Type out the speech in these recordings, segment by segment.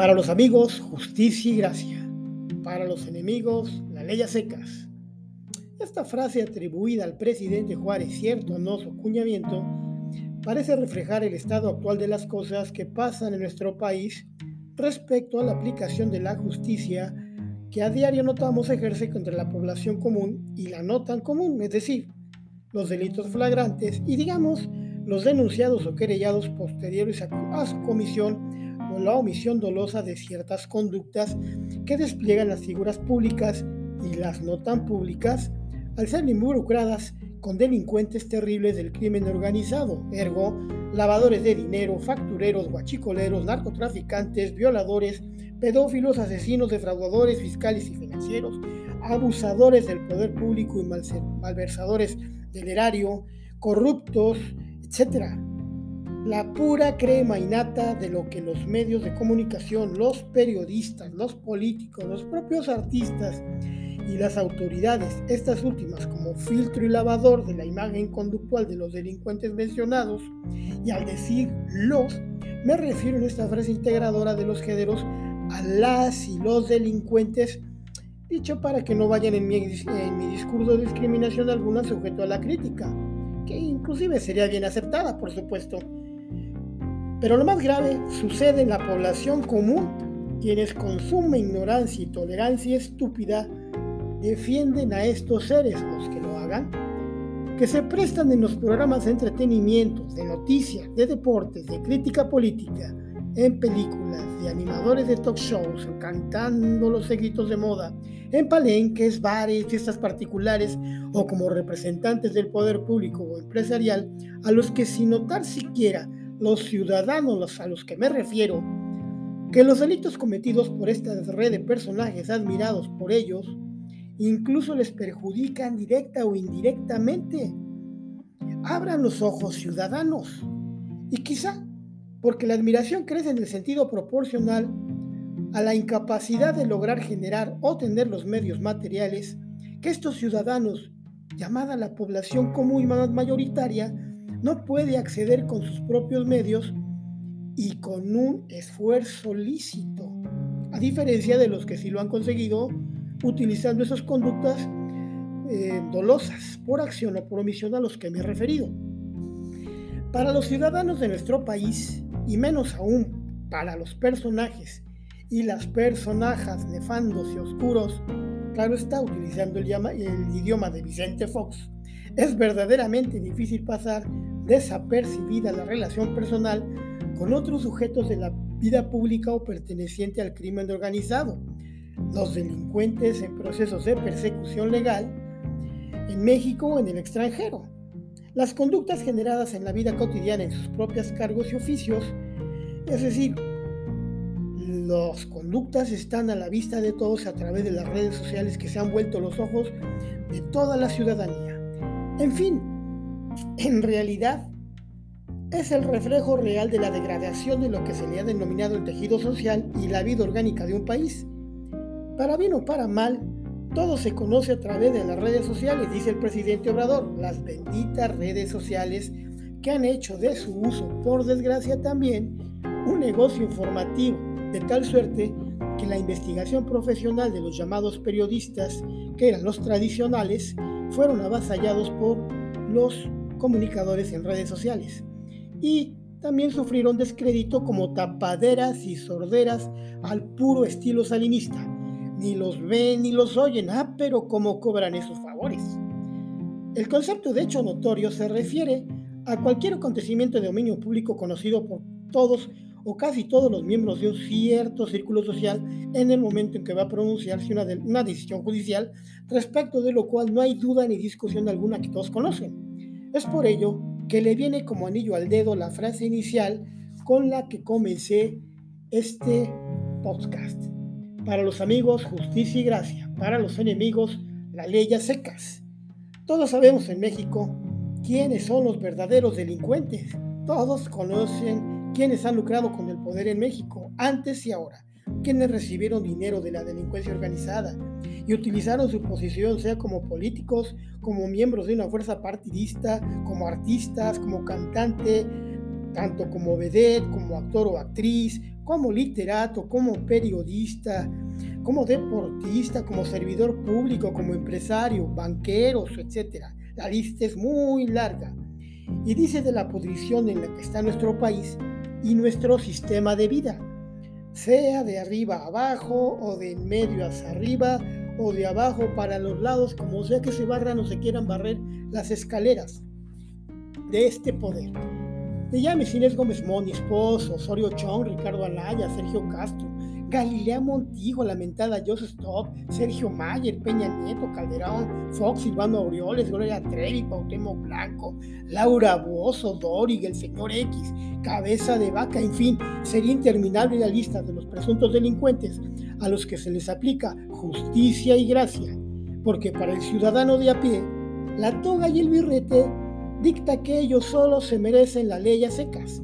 Para los amigos, justicia y gracia. Para los enemigos, la ley a secas. Esta frase atribuida al presidente Juárez, cierto no su acuñamiento, parece reflejar el estado actual de las cosas que pasan en nuestro país respecto a la aplicación de la justicia que a diario notamos ejerce contra la población común y la no tan común, es decir, los delitos flagrantes y digamos los denunciados o querellados posteriores a su comisión o la omisión dolosa de ciertas conductas que despliegan las figuras públicas y las no tan públicas al ser involucradas con delincuentes terribles del crimen organizado, ergo, lavadores de dinero, factureros, guachicoleros, narcotraficantes, violadores, pedófilos, asesinos, defraudadores fiscales y financieros, abusadores del poder público y malversadores del erario, corruptos, etc la pura crema innata de lo que los medios de comunicación, los periodistas, los políticos, los propios artistas y las autoridades, estas últimas como filtro y lavador de la imagen conductual de los delincuentes mencionados, y al decir los, me refiero en esta frase integradora de los géneros a las y los delincuentes, dicho para que no vayan en mi, en mi discurso de discriminación alguna sujeto a la crítica, que inclusive sería bien aceptada, por supuesto pero lo más grave sucede en la población común, quienes con suma ignorancia y tolerancia estúpida defienden a estos seres, los que lo hagan, que se prestan en los programas de entretenimiento, de noticias, de deportes, de crítica política, en películas, de animadores de talk shows, cantando los éxitos de moda, en palenques, bares, fiestas particulares o como representantes del poder público o empresarial, a los que sin notar siquiera los ciudadanos a los que me refiero, que los delitos cometidos por esta red de personajes admirados por ellos incluso les perjudican directa o indirectamente. Abran los ojos ciudadanos y quizá porque la admiración crece en el sentido proporcional a la incapacidad de lograr generar o tener los medios materiales que estos ciudadanos, llamada la población común y mayoritaria, no puede acceder con sus propios medios y con un esfuerzo lícito, a diferencia de los que sí lo han conseguido utilizando esas conductas eh, dolosas por acción o por omisión a los que me he referido. Para los ciudadanos de nuestro país, y menos aún para los personajes y las personajes nefandos y oscuros, claro está, utilizando el, el idioma de Vicente Fox, es verdaderamente difícil pasar desapercibida la relación personal con otros sujetos de la vida pública o perteneciente al crimen organizado, los delincuentes en procesos de persecución legal en México o en el extranjero, las conductas generadas en la vida cotidiana en sus propios cargos y oficios, es decir, las conductas están a la vista de todos a través de las redes sociales que se han vuelto los ojos de toda la ciudadanía. En fin, en realidad es el reflejo real de la degradación de lo que se le ha denominado el tejido social y la vida orgánica de un país. Para bien o para mal, todo se conoce a través de las redes sociales, dice el presidente Obrador, las benditas redes sociales que han hecho de su uso, por desgracia también, un negocio informativo, de tal suerte que la investigación profesional de los llamados periodistas, que eran los tradicionales, fueron avasallados por los comunicadores en redes sociales y también sufrieron descrédito como tapaderas y sorderas al puro estilo salinista. Ni los ven ni los oyen, ah, pero cómo cobran esos favores. El concepto de hecho notorio se refiere a cualquier acontecimiento de dominio público conocido por todos o casi todos los miembros de un cierto círculo social en el momento en que va a pronunciarse una, una decisión judicial, respecto de lo cual no hay duda ni discusión alguna que todos conocen. Es por ello que le viene como anillo al dedo la frase inicial con la que comencé este podcast. Para los amigos, justicia y gracia. Para los enemigos, la ley secas. Todos sabemos en México quiénes son los verdaderos delincuentes. Todos conocen quienes han lucrado con el poder en México, antes y ahora, quienes recibieron dinero de la delincuencia organizada y utilizaron su posición, sea como políticos, como miembros de una fuerza partidista, como artistas, como cantante, tanto como vedette, como actor o actriz, como literato, como periodista, como deportista, como servidor público, como empresario, banqueros, etc. La lista es muy larga. Y dice de la posición en la que está nuestro país y nuestro sistema de vida, sea de arriba abajo o de en medio hacia arriba o de abajo para los lados, como sea que se barran o se quieran barrer las escaleras de este poder. De llames Inés Gómez Moni, esposo, Osorio Chong, Ricardo Alaya, Sergio Castro, Galilea Montijo, lamentada Joseph Stop, Sergio Mayer, Peña Nieto, Calderón, Fox, Silvano Aureoles, Gloria Trevi, Pautemo Blanco, Laura Bozo, Dorig, el señor X, Cabeza de Vaca, en fin, sería interminable la lista de los presuntos delincuentes a los que se les aplica justicia y gracia, porque para el ciudadano de a pie, la toga y el birrete dicta que ellos solo se merecen la ley a secas.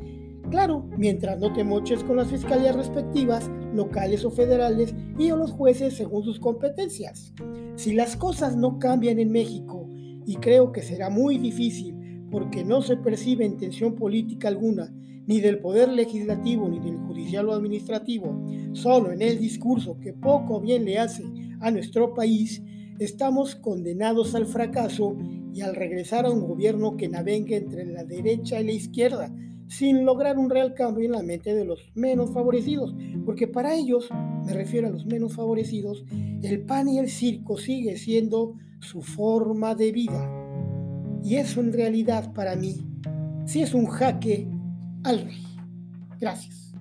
Claro, mientras no te moches con las fiscalías respectivas, locales o federales, y a los jueces según sus competencias. Si las cosas no cambian en México, y creo que será muy difícil porque no se percibe intención política alguna, ni del poder legislativo ni del judicial o administrativo, solo en el discurso que poco bien le hace a nuestro país, estamos condenados al fracaso y al regresar a un gobierno que navegue entre la derecha y la izquierda, sin lograr un real cambio en la mente de los menos favorecidos, porque para ellos, me refiero a los menos favorecidos, el pan y el circo sigue siendo su forma de vida. Y eso en realidad para mí sí es un jaque al rey. Gracias.